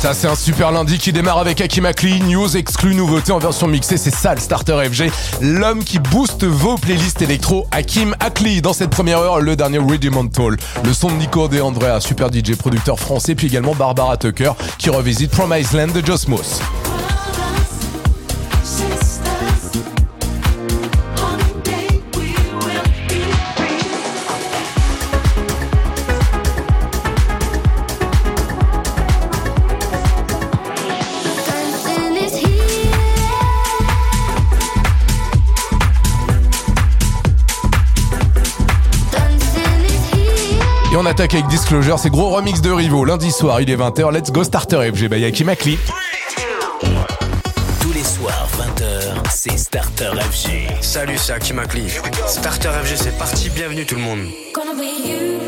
Ça c'est un super lundi qui démarre avec Hakim Akli, news exclus, nouveauté en version mixée, c'est ça le starter FG, l'homme qui booste vos playlists électro, Hakim Akli. Dans cette première heure, le dernier Rudimental, le son de Nico De Andrea, super DJ producteur français, puis également Barbara Tucker qui revisite Promise Land de Josmos. Attaque avec Disclosure, c'est gros remix de Rivo. Lundi soir, il est 20h, let's go starter FG by Hakim Akli. Tous les soirs, 20h, c'est Starter FG. Salut, c'est Hakim Akli. Starter FG, c'est parti. Bienvenue tout le monde. Gonna be you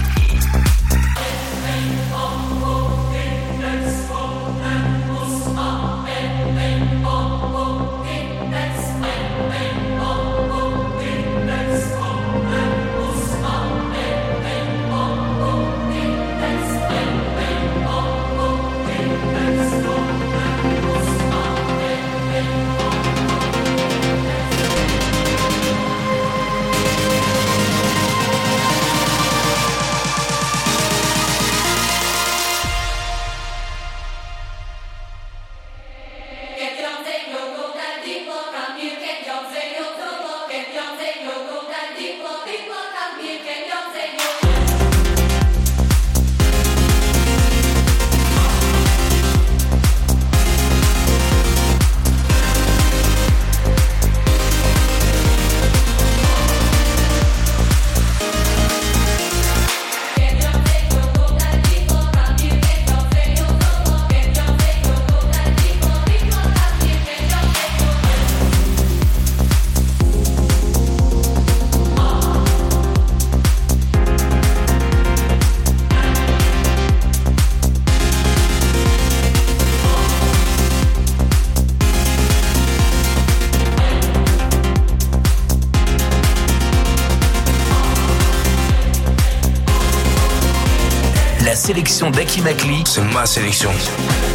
Sélection d'Aki Makli, C'est ma sélection.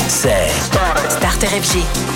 c'est Starter FG.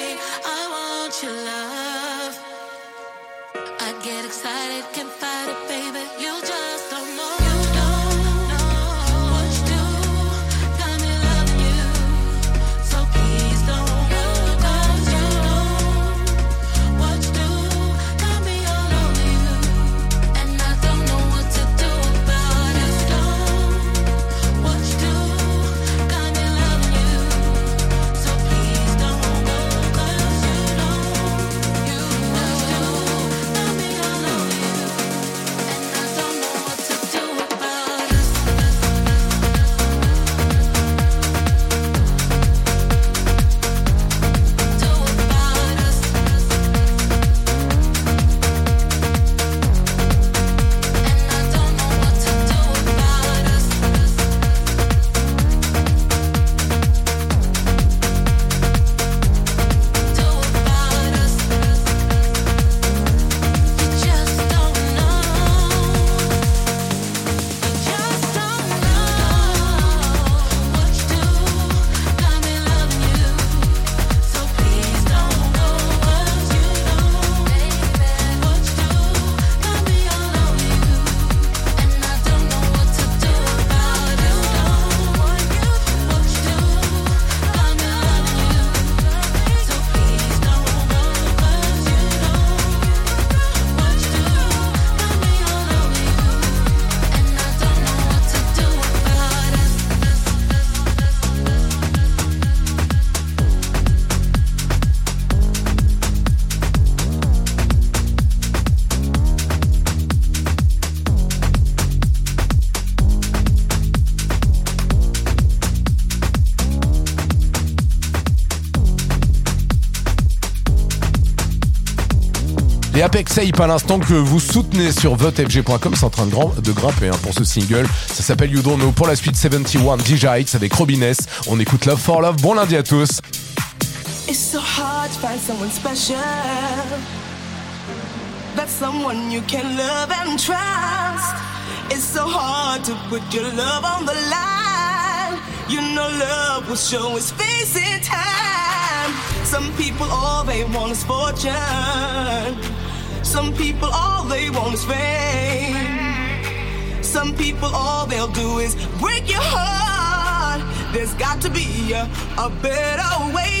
Your love. I get excited, can fight it, Apex Ape à l'instant que vous soutenez sur votefg.com, c'est en train de, de grimper hein, pour ce single. Ça s'appelle You Don't Know. Pour la suite, 71 DJ Heights avec Robin S. On écoute Love for Love. Bon lundi à tous. It's so hard to find someone special. That's someone you can love and trust. It's so hard to put your love on the line. You know love will show its face in time. Some people all they want is fortune. Some people all they want is fame. Some people all they'll do is break your heart. There's got to be a, a better way.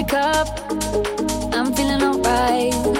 Wake up, I'm feeling alright.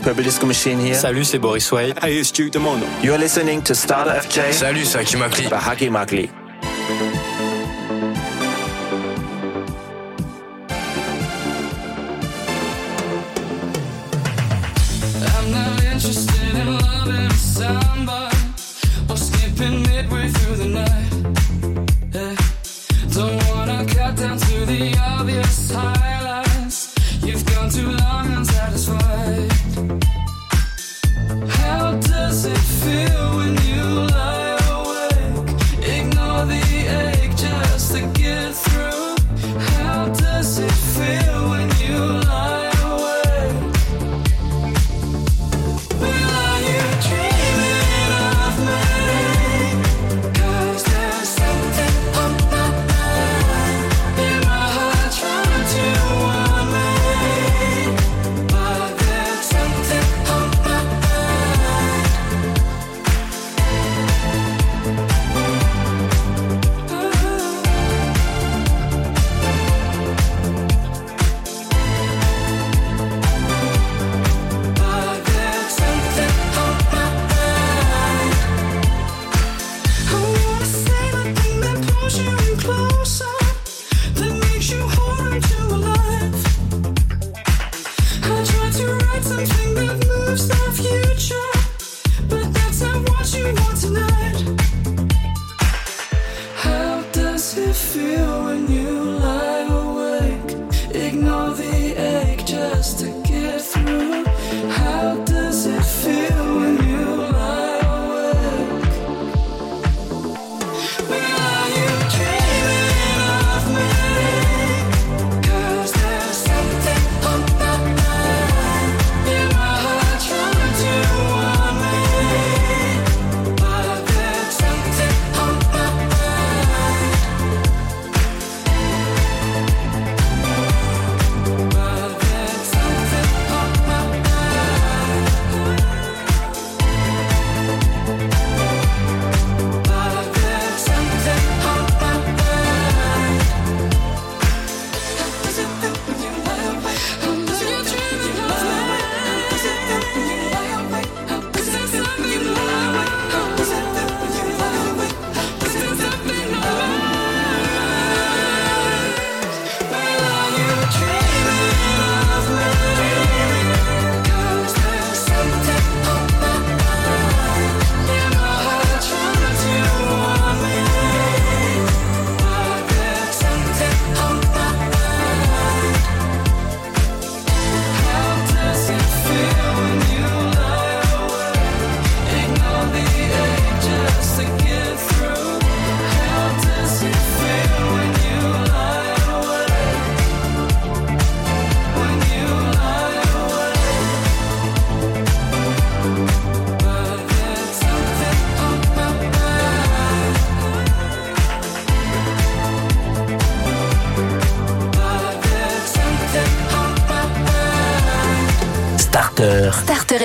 It's Purple Disco Machine here. Salut, c'est Boris Way. Hey, it's Duke Demono. You're listening to Starter FJ. Salut, c'est Aki Makli. By Haki Makli.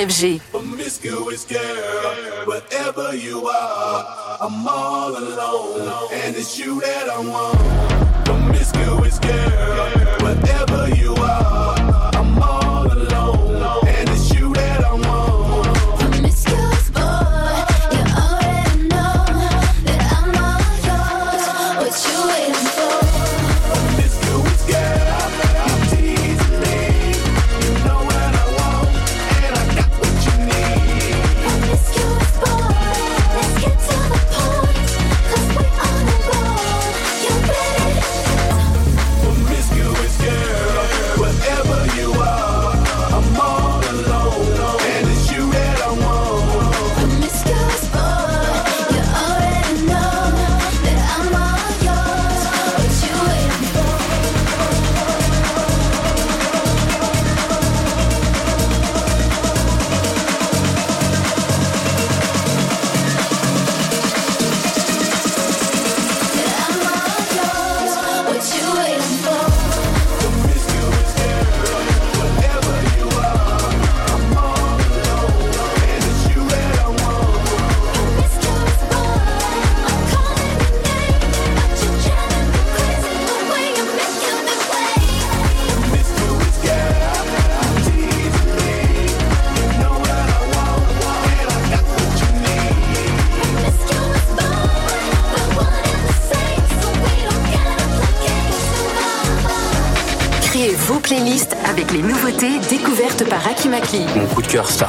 FG.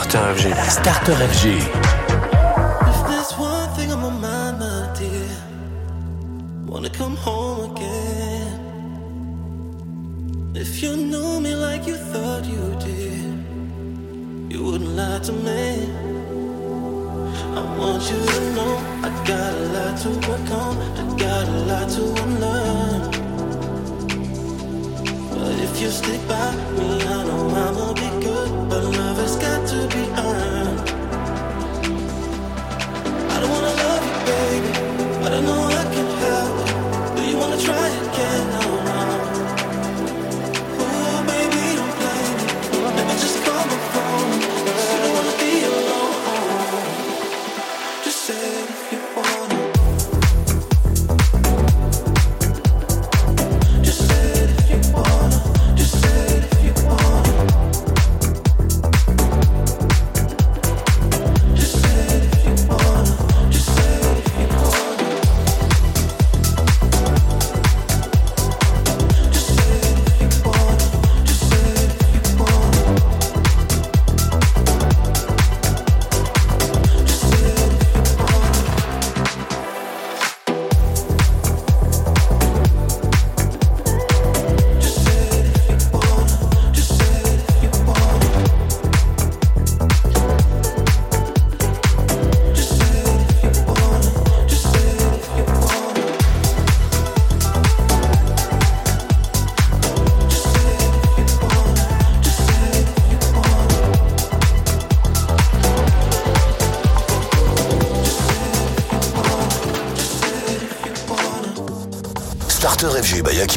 Starter FG. Starter FG.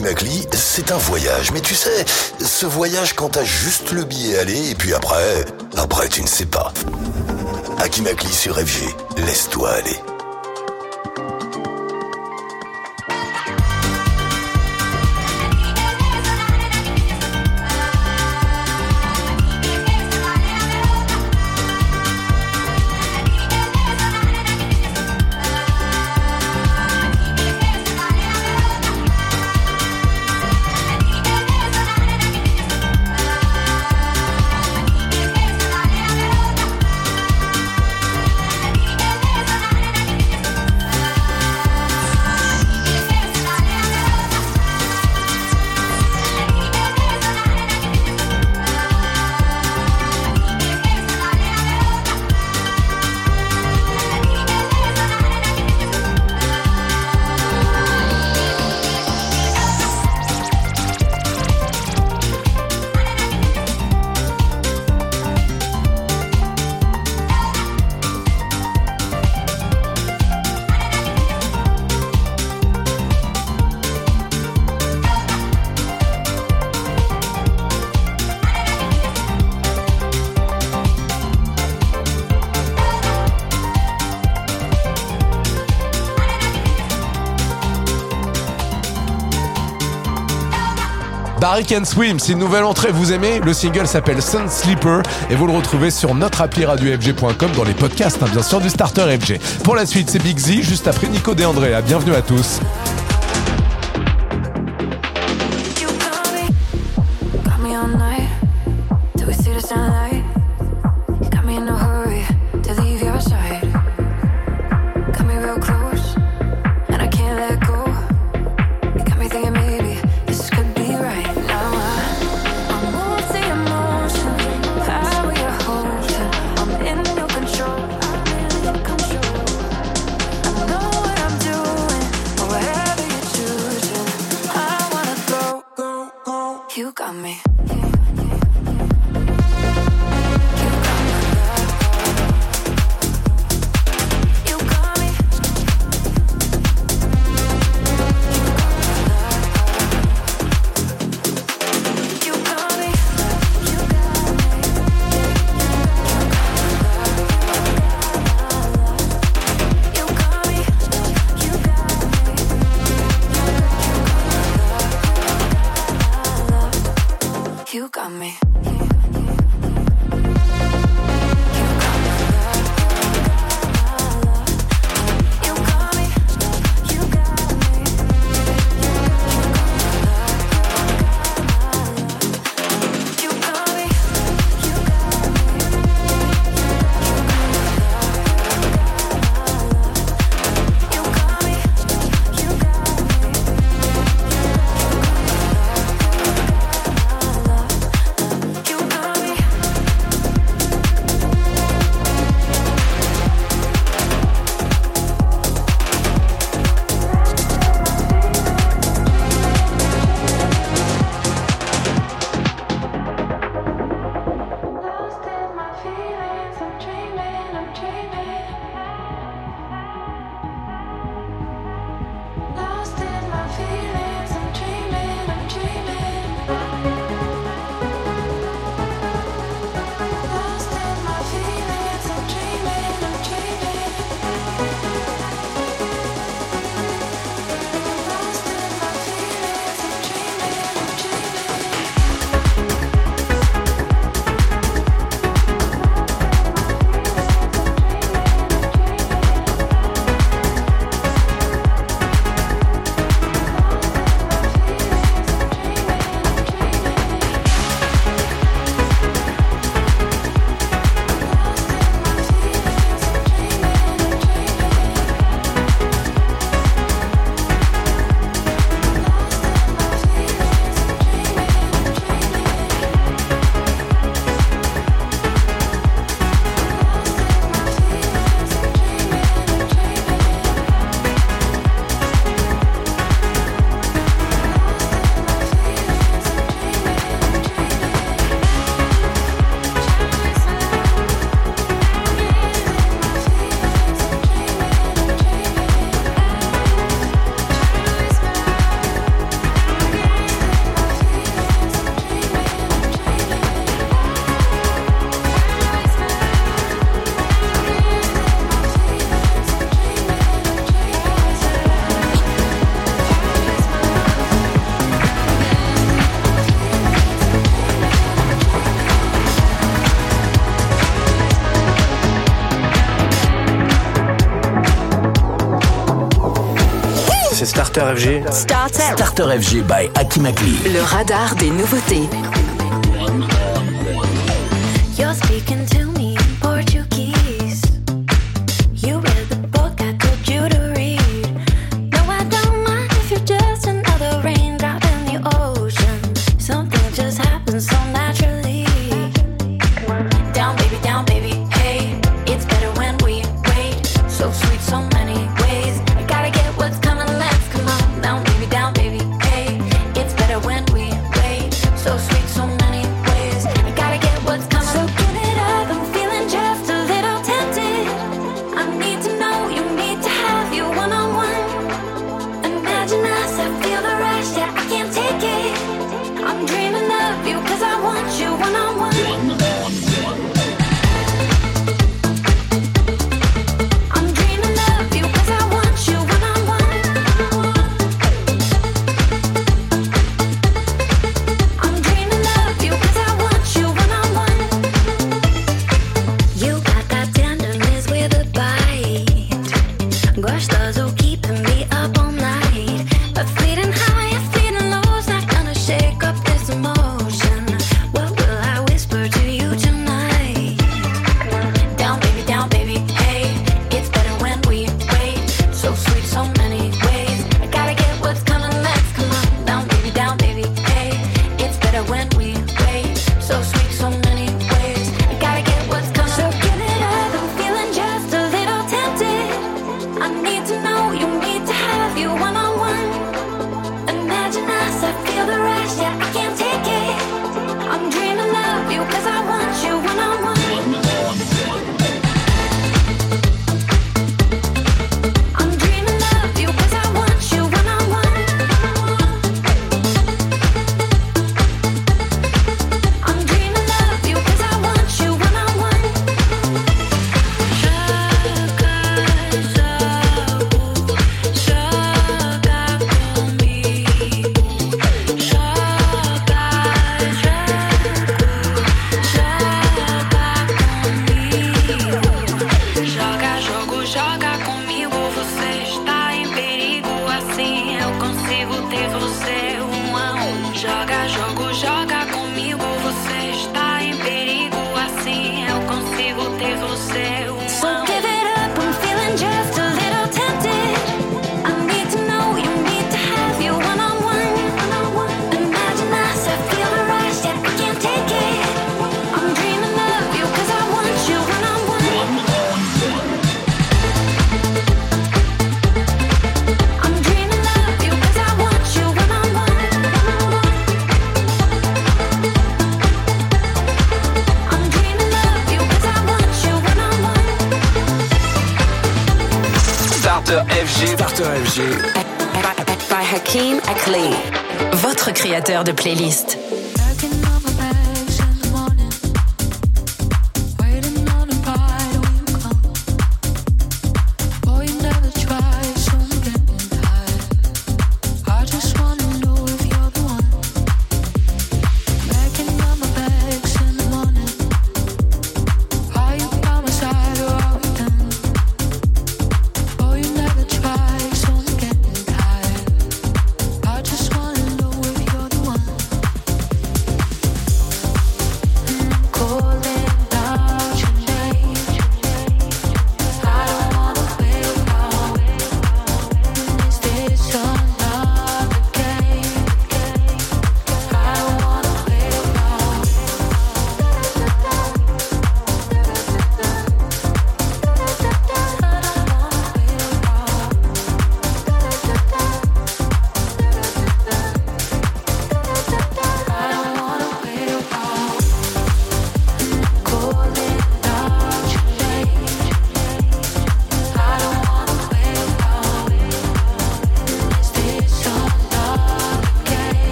Makli, c'est un voyage. Mais tu sais, ce voyage quand t'as juste le billet aller et puis après, après tu ne sais pas. Akimakli sur FG, laisse-toi aller. Harry Can Swim. Si une nouvelle entrée vous aimez, le single s'appelle Sun Sleeper et vous le retrouvez sur notre appli radiofg.com dans les podcasts, hein, bien sûr, du Starter FG. Pour la suite, c'est Big Z, juste après Nico DeAndrea. Ah, bienvenue à tous. Starter FG. Starter. Starter FG by Akimakli. Le radar des nouveautés. playlist.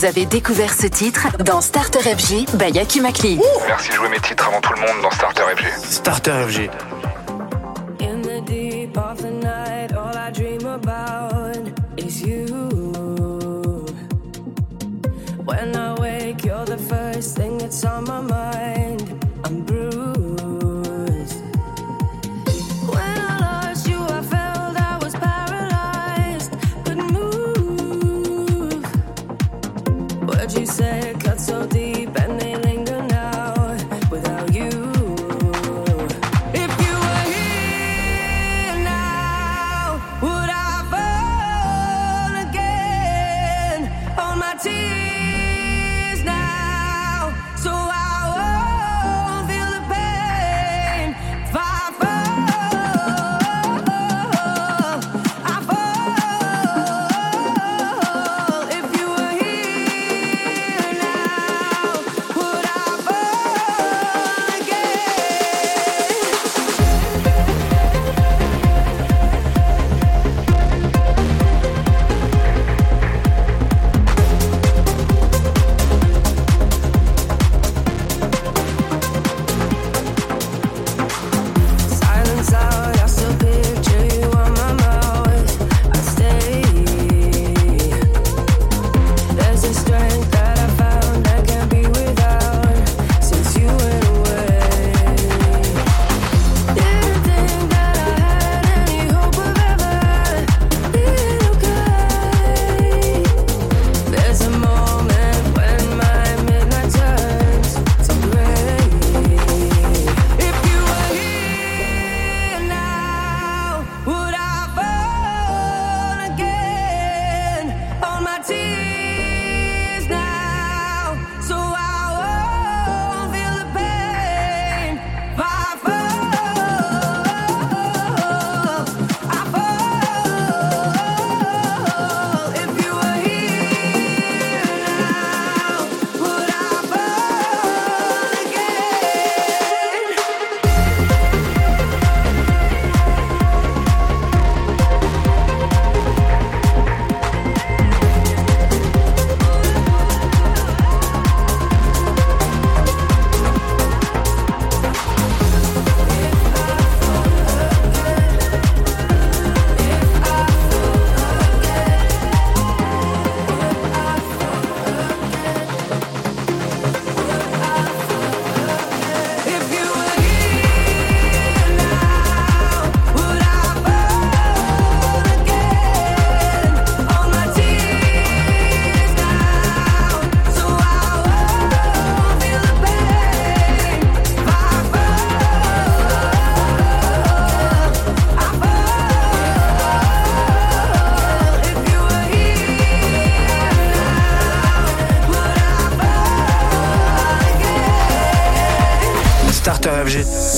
Vous avez découvert ce titre dans Starter FG by Yaki Makli. Merci de jouer mes titres avant tout le monde dans Starter FG. Starter FG.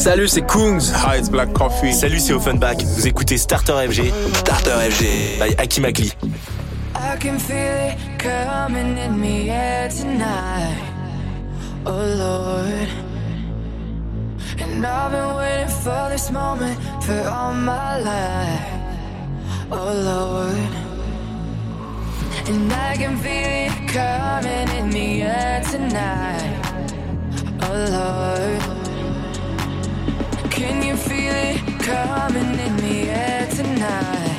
Salut, c'est Kungs. Hi, it's Black Coffee. Salut, c'est Offenbach. Vous écoutez Starter FG. Starter FG. By Hakim Akli. I can feel it coming in me air tonight. Oh Lord. And I've been waiting for this moment for all my life. Oh Lord. And I can feel it coming in me air tonight. Oh Lord. coming in the air tonight.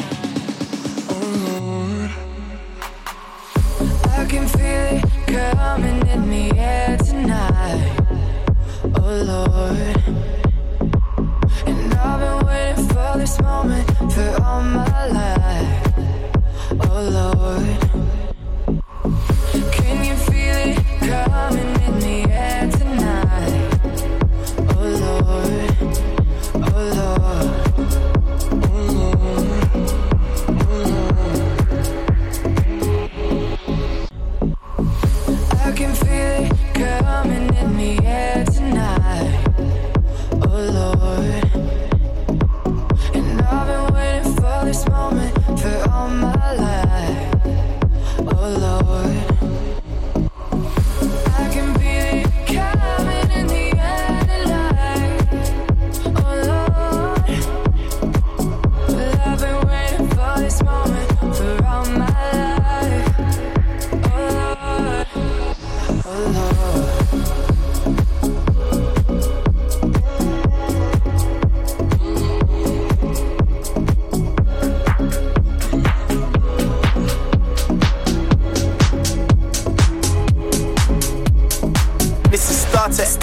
Oh, I can feel it coming in the air tonight. Oh Lord, and I've been waiting for this moment for all my life. Oh Lord.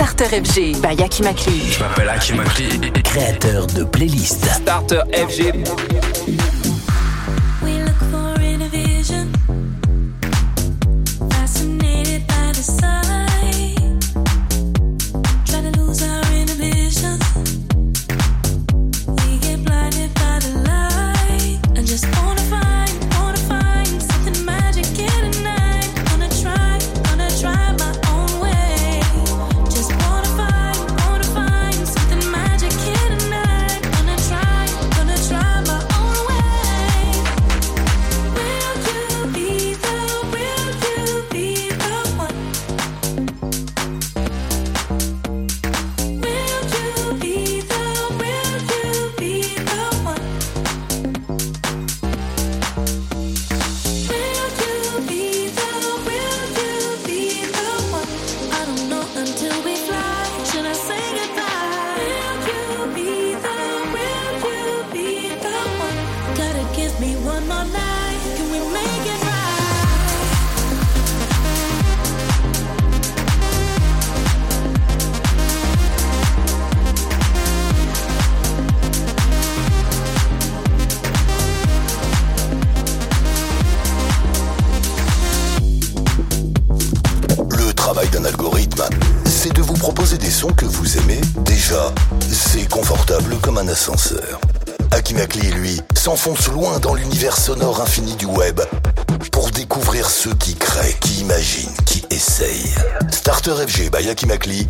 Starter FG by Yakimakli. Je m'appelle Aki Makli, créateur de playlists. Starter FG. qui m'a clé.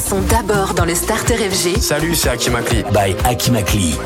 sont d'abord dans le Starter FG. Salut, c'est Akimakli. Bye, Akimakli.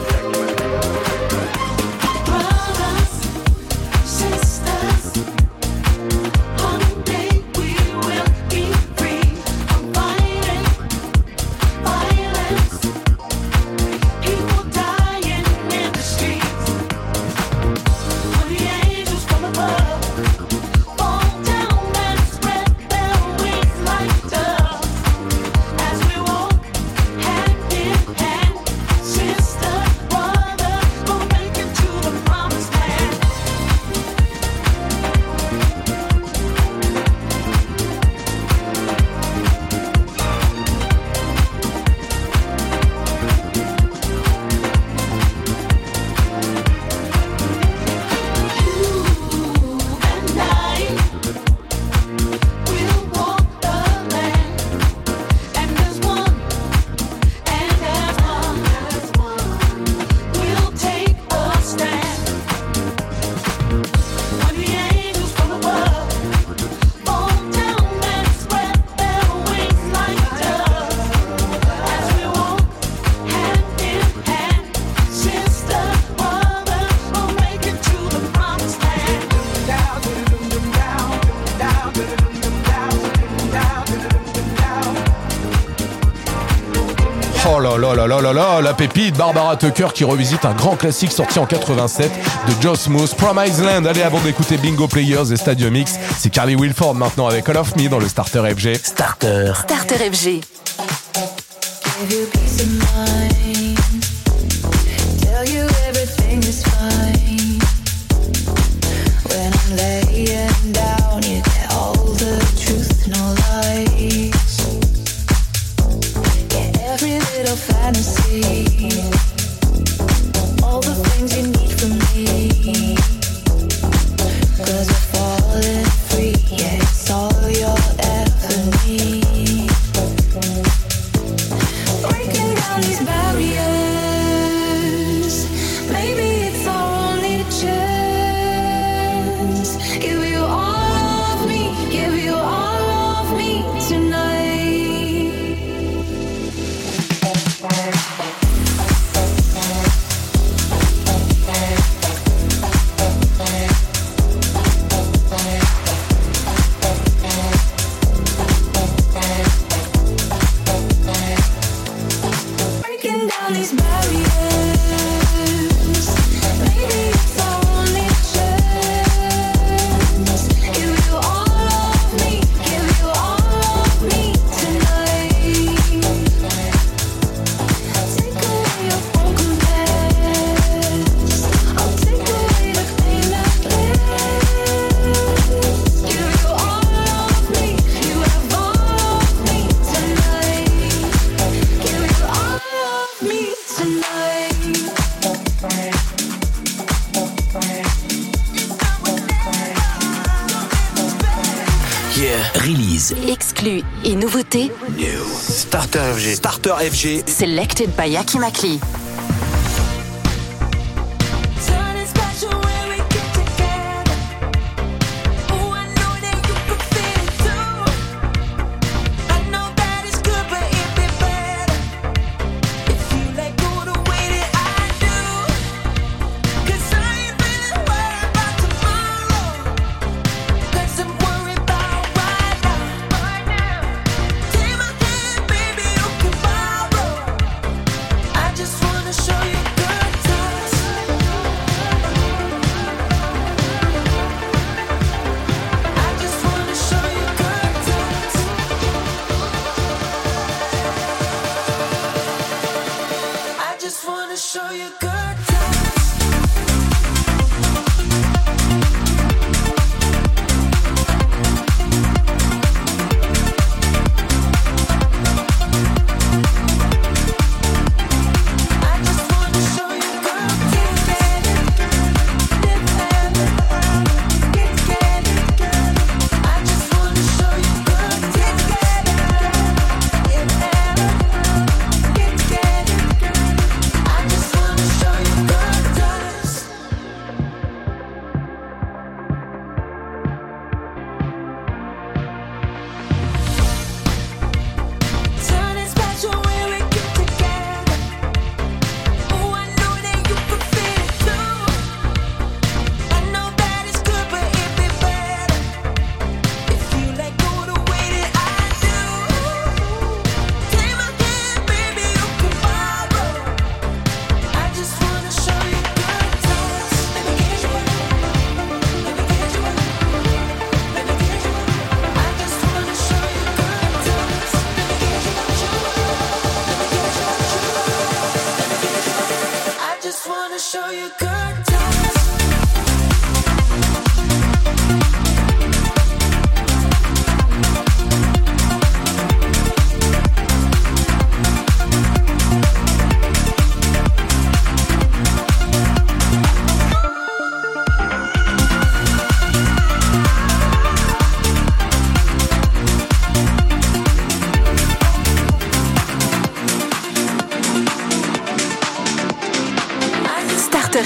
là là là là là, la pépite Barbara Tucker qui revisite un grand classique sorti en 87 de Joss Moose, Promise Land. Allez, avant d'écouter Bingo Players et Stadium X, c'est Carly Wilford maintenant avec All of Me dans le Starter FG. Starter. Starter FG. FG. Selected by Yaki Makli.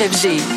FG.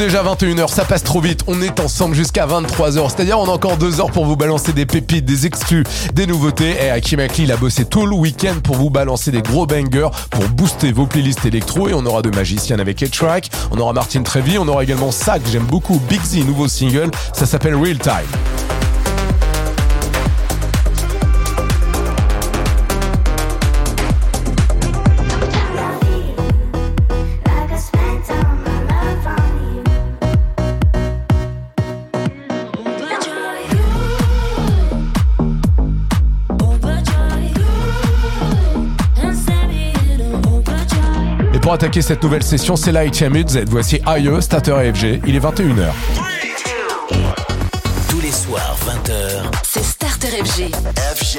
déjà 21h, ça passe trop vite. On est ensemble jusqu'à 23h. C'est-à-dire, on a encore 2 heures pour vous balancer des pépites, des exclus, des nouveautés. Et Hakim Akli, il a bossé tout le week-end pour vous balancer des gros bangers, pour booster vos playlists électro. Et on aura de magiciens avec A-Track. On aura Martin Trevi. On aura également ça que j'aime beaucoup, Big Z, nouveau single. Ça s'appelle Real Time. Pour attaquer cette nouvelle session, c'est la Voici AE, Stater AFG. Il est 21h. Tous les soirs, 20h. C'est Starter FG. FG.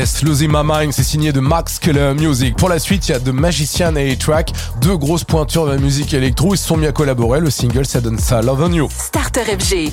Yes, Losing My Mind, c'est signé de Max Keller Music. Pour la suite, il y a The Magician et A-Track, deux grosses pointures de la musique électro. Ils se sont mis à collaborer. Le single, ça donne ça, Love on You. Starter FG.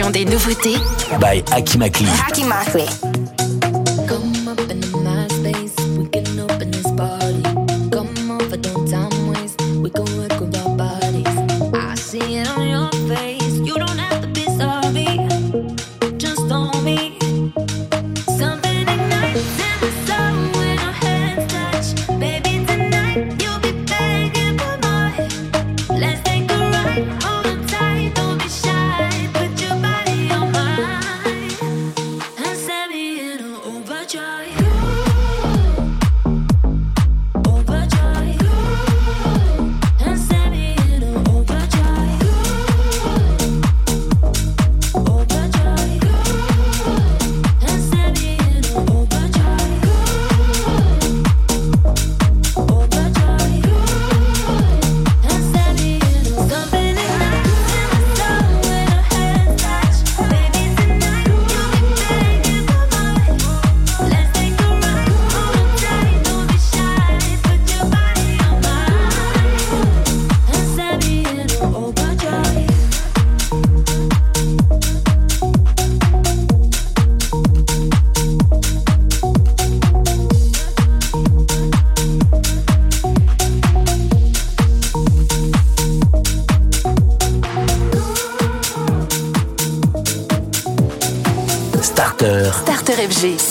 sélection des nouveautés by Akimakli. Akimakli.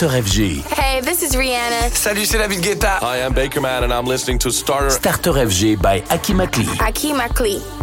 Starter FG. Hey, this is Rihanna. Salut, c'est David Guetta. Hi, I'm Baker Man and I'm listening to Starter. Starter FG by Hakim Akli.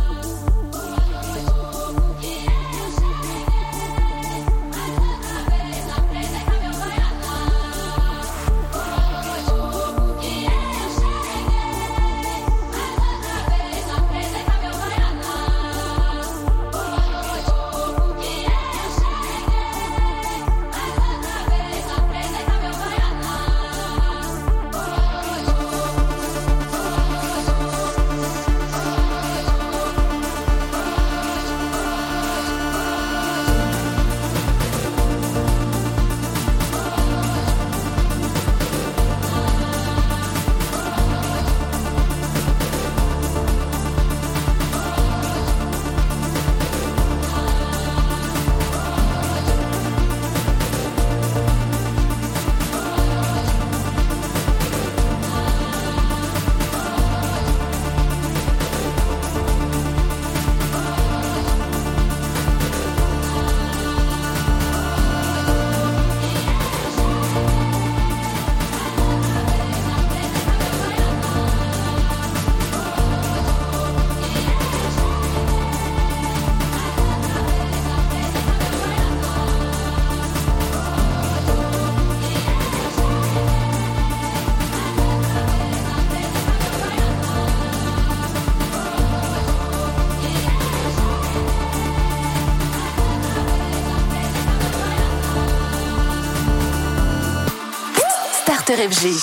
Starter FG.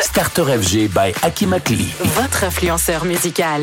Starter FG by Hakim Akli. Votre influenceur musical.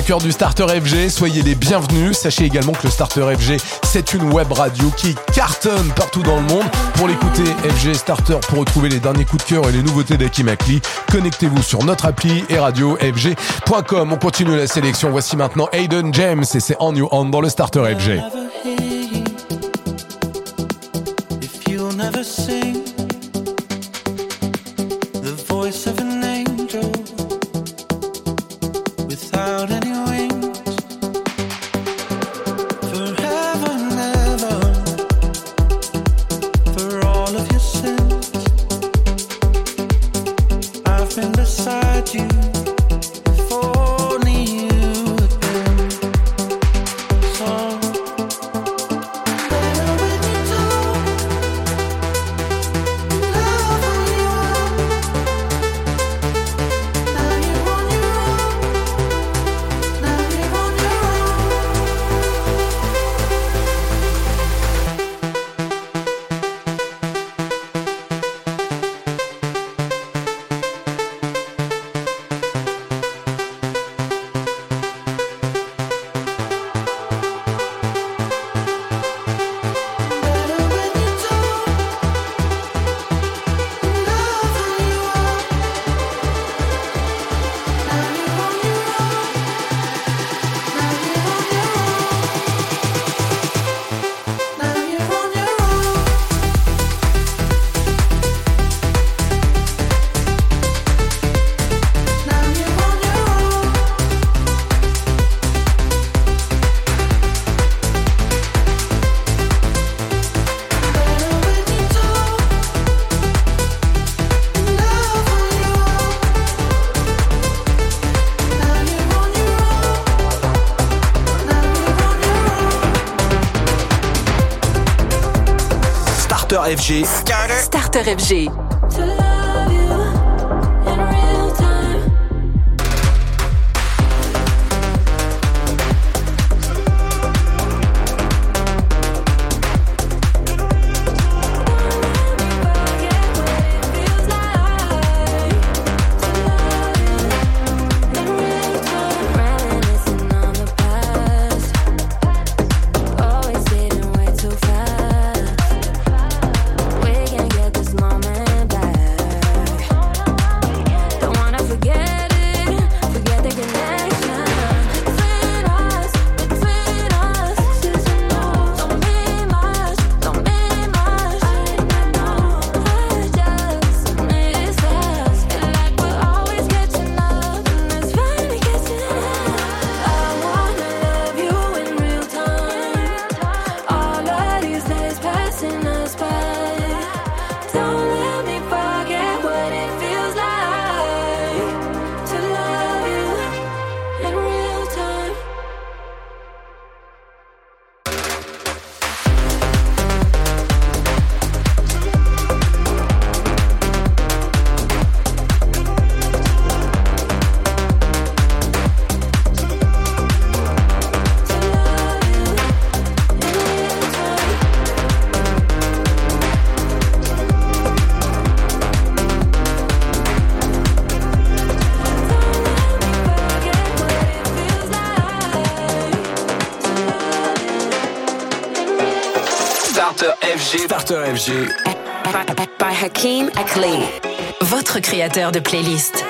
du Starter FG, soyez les bienvenus. Sachez également que le Starter FG, c'est une web radio qui cartonne partout dans le monde. Pour l'écouter, FG Starter, pour retrouver les derniers coups de cœur et les nouveautés d'Akimakli, connectez-vous sur notre appli et radiofg.com. On continue la sélection. Voici maintenant Aiden James et c'est On You On dans le Starter FG. Starter FG. Starter FG. By Hakim Akli. Votre créateur de playlist.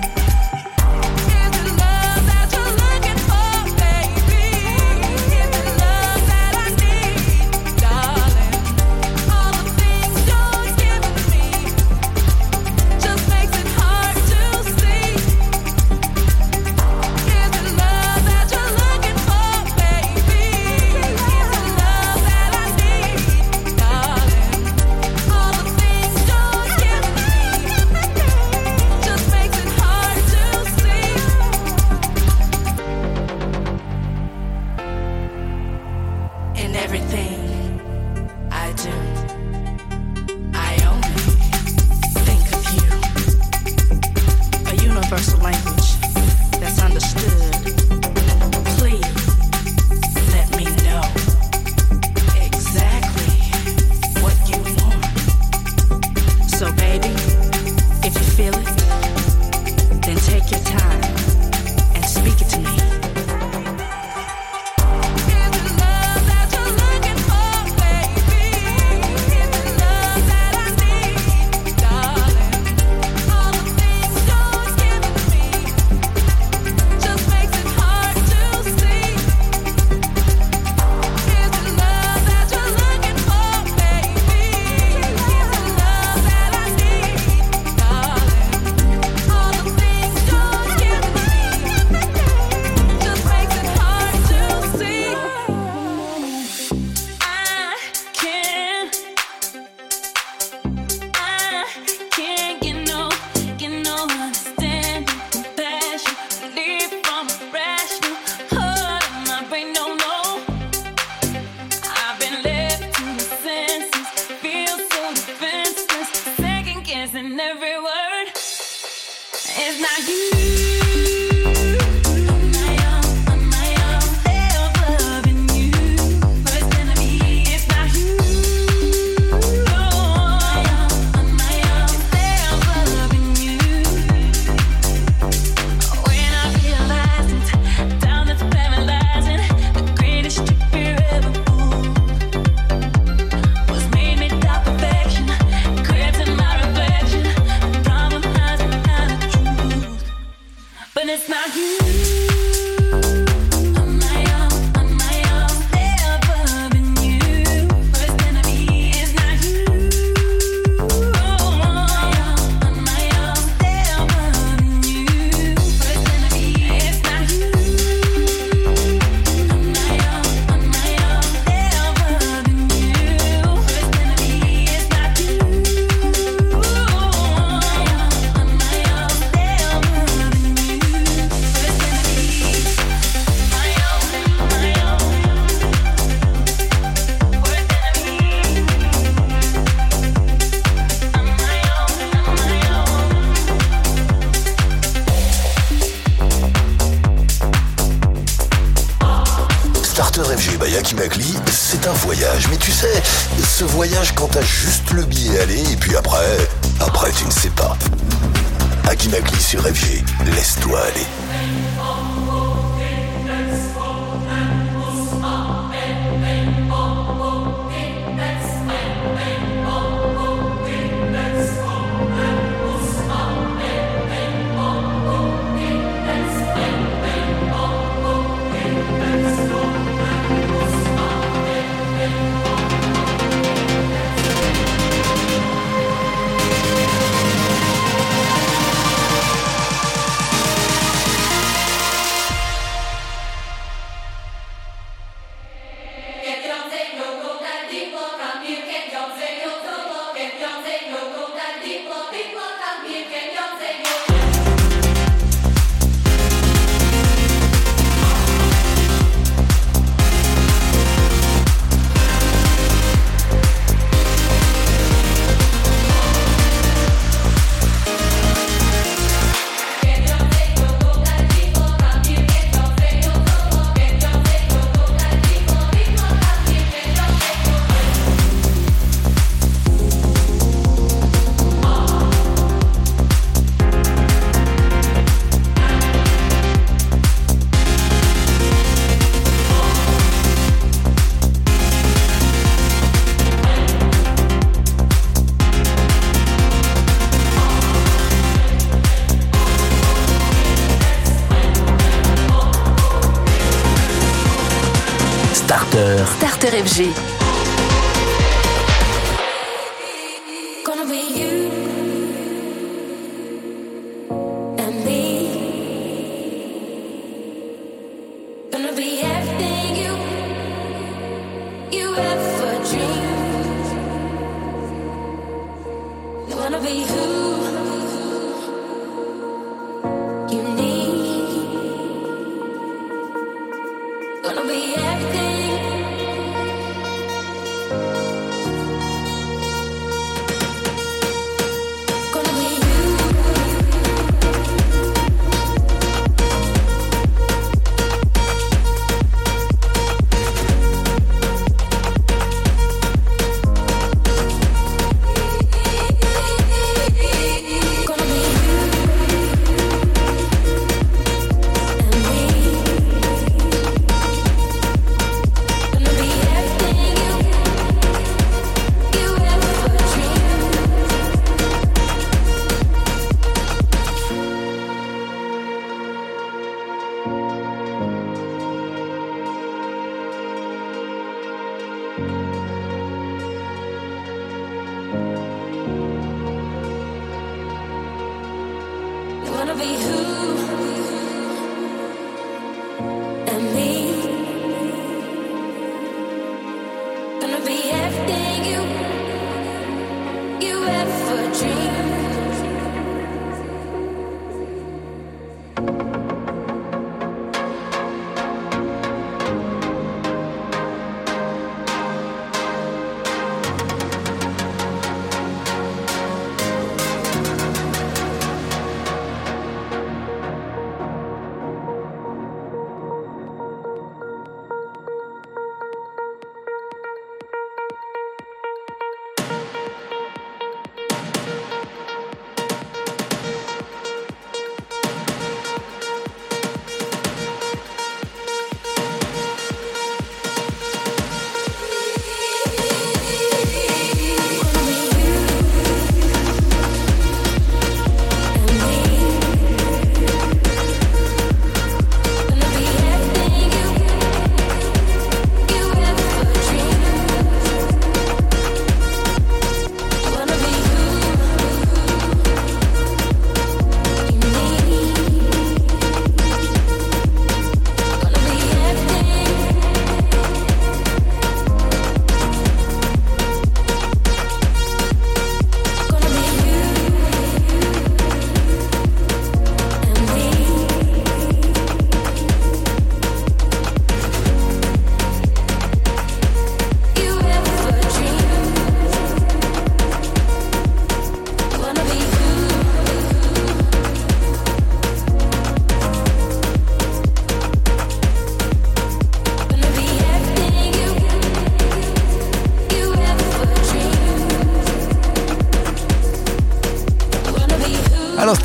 Starter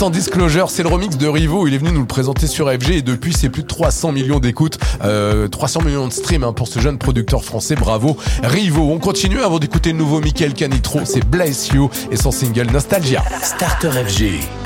l'instant Disclosure, c'est le remix de Rivo. Il est venu nous le présenter sur FG et depuis c'est plus de 300 millions d'écoutes, euh, 300 millions de streams hein, pour ce jeune producteur français. Bravo Rivo. On continue avant d'écouter le nouveau Michael Canitro. C'est Bless You et son single Nostalgia. Starter FG.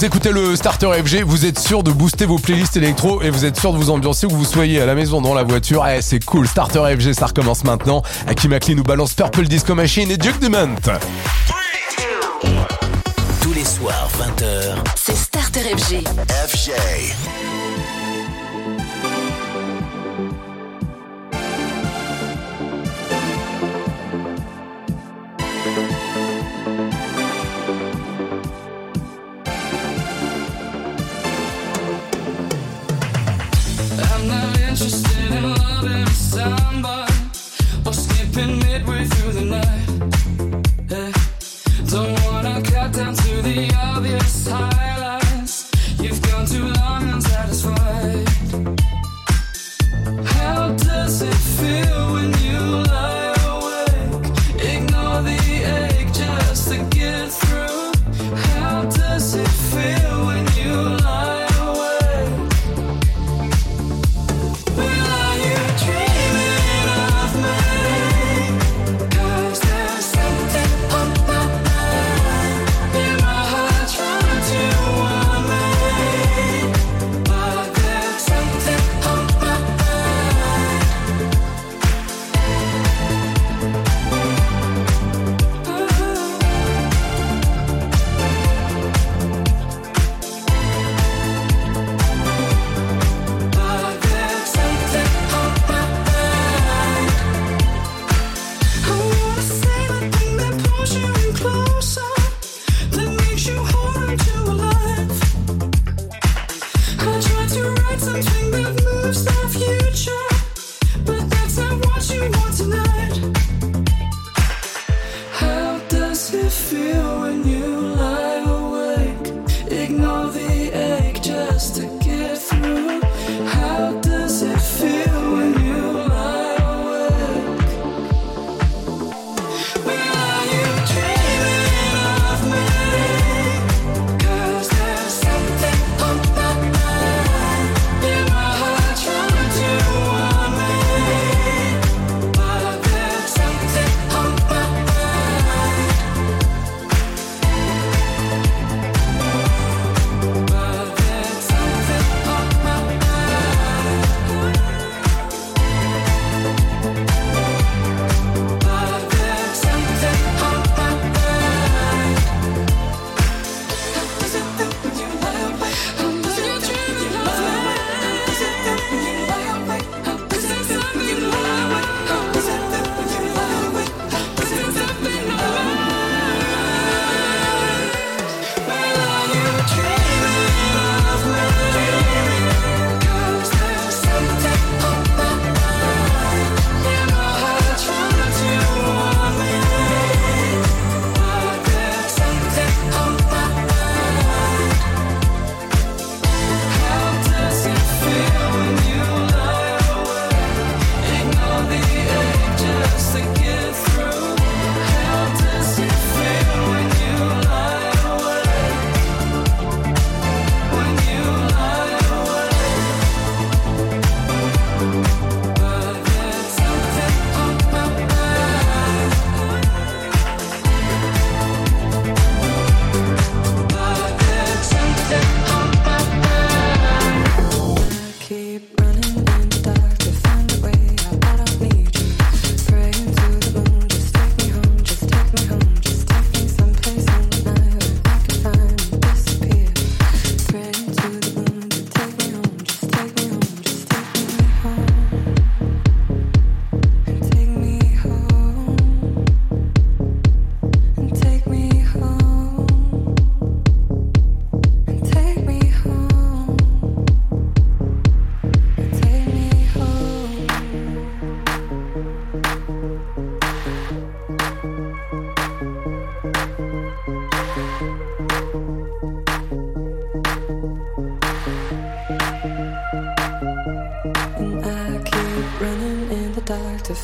vous écoutez le Starter FG, vous êtes sûr de booster vos playlists électro et vous êtes sûr de vous ambiancer où vous soyez à la maison, dans la voiture. Eh, c'est cool. Starter FG, ça recommence maintenant. Aki McLean nous balance Purple Disco Machine et Duke Dement. Tous les soirs, 20h, c'est Starter FG. FG.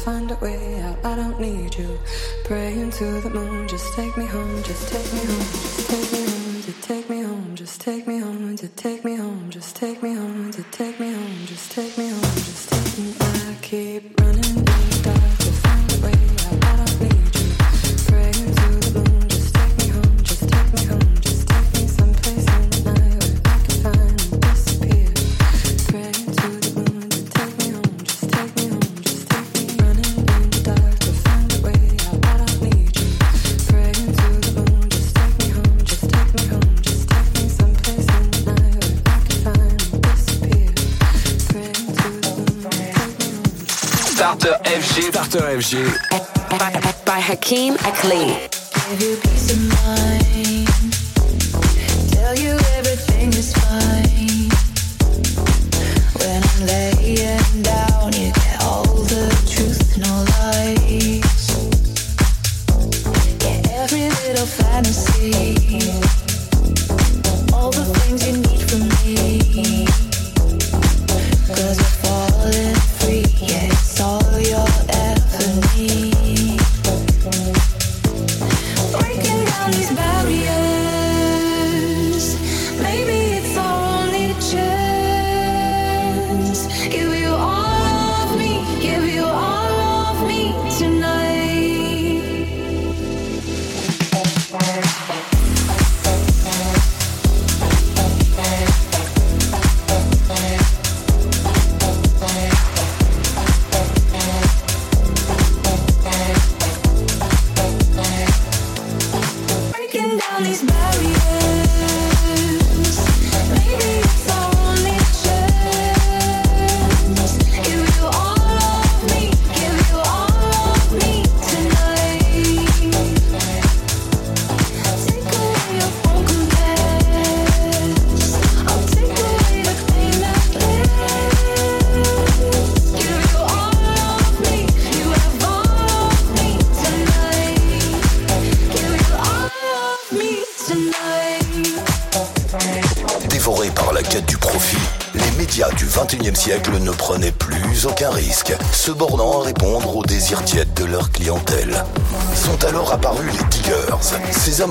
find a way out. I don't need you. Praying to the moon, just take me home, just take me home, just take me home, just take me home, just take me home, just take me home, just take me home, just take me home, just take me home. Starter FG. Starter FG. By, Hakeem Akli.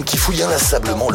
qui fouille inlassablement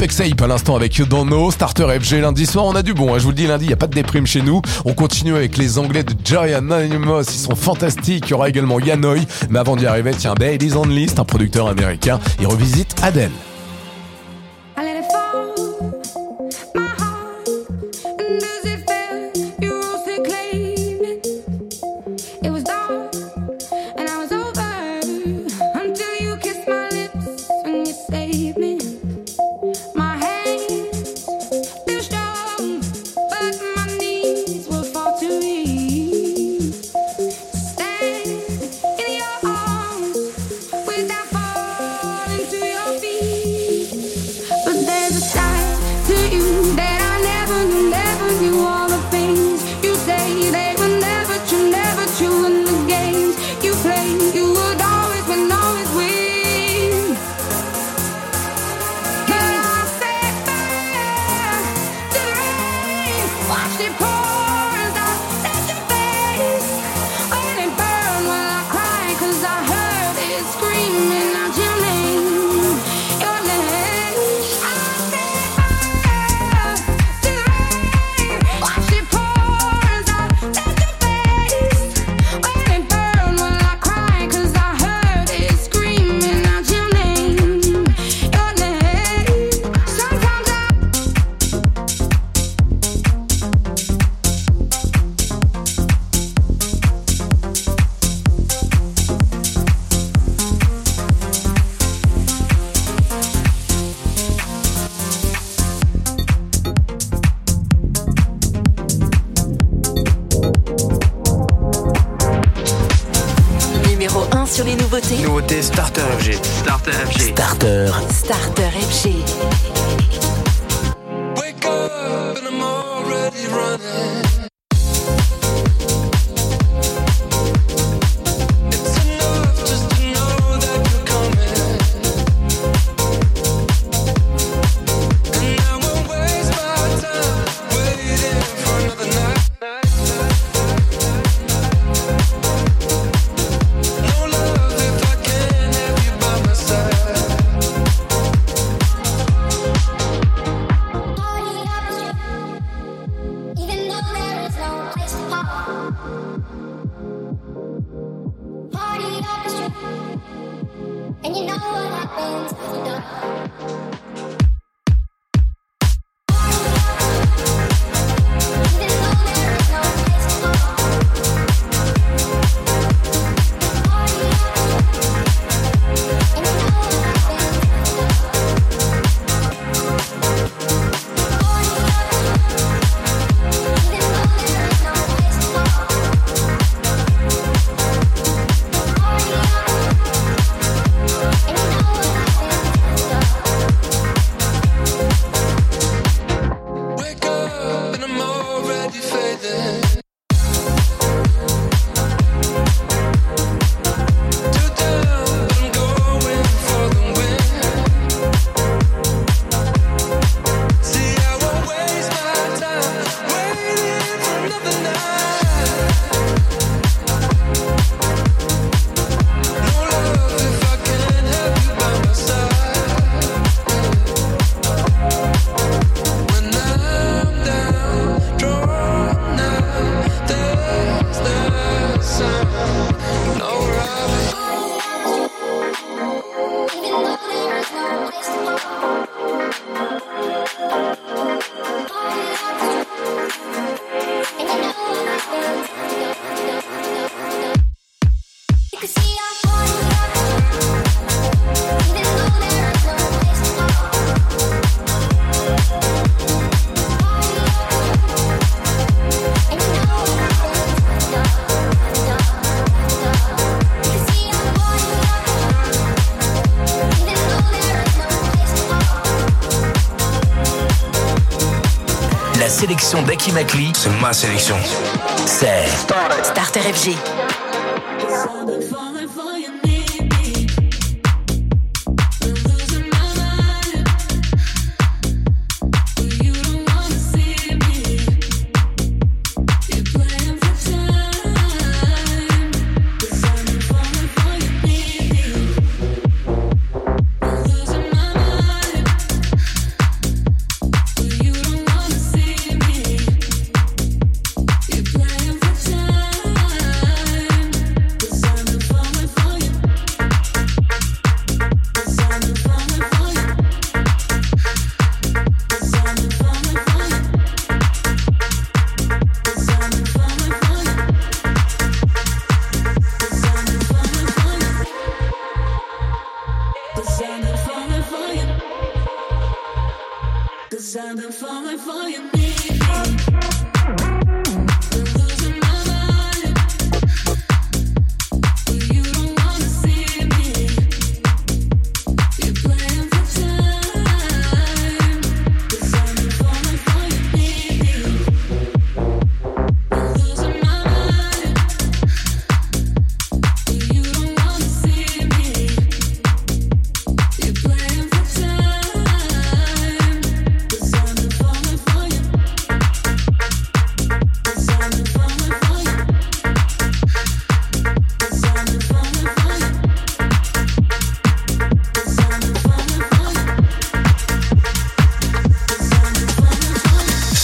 Apex Ape à l'instant avec You Starter FG lundi soir, on a du bon, hein, je vous le dis lundi, il n'y a pas de déprime chez nous. On continue avec les Anglais de Joy Anonymous, ils sont fantastiques, il y aura également Yanoi, mais avant d'y arriver, tiens, Bailey's Only, c'est un producteur américain, il revisite Adele. C'est ma sélection. C'est Starter FG.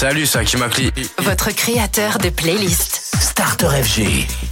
Salut, c'est Hakim Akli. Votre créateur de playlist. Starter FG.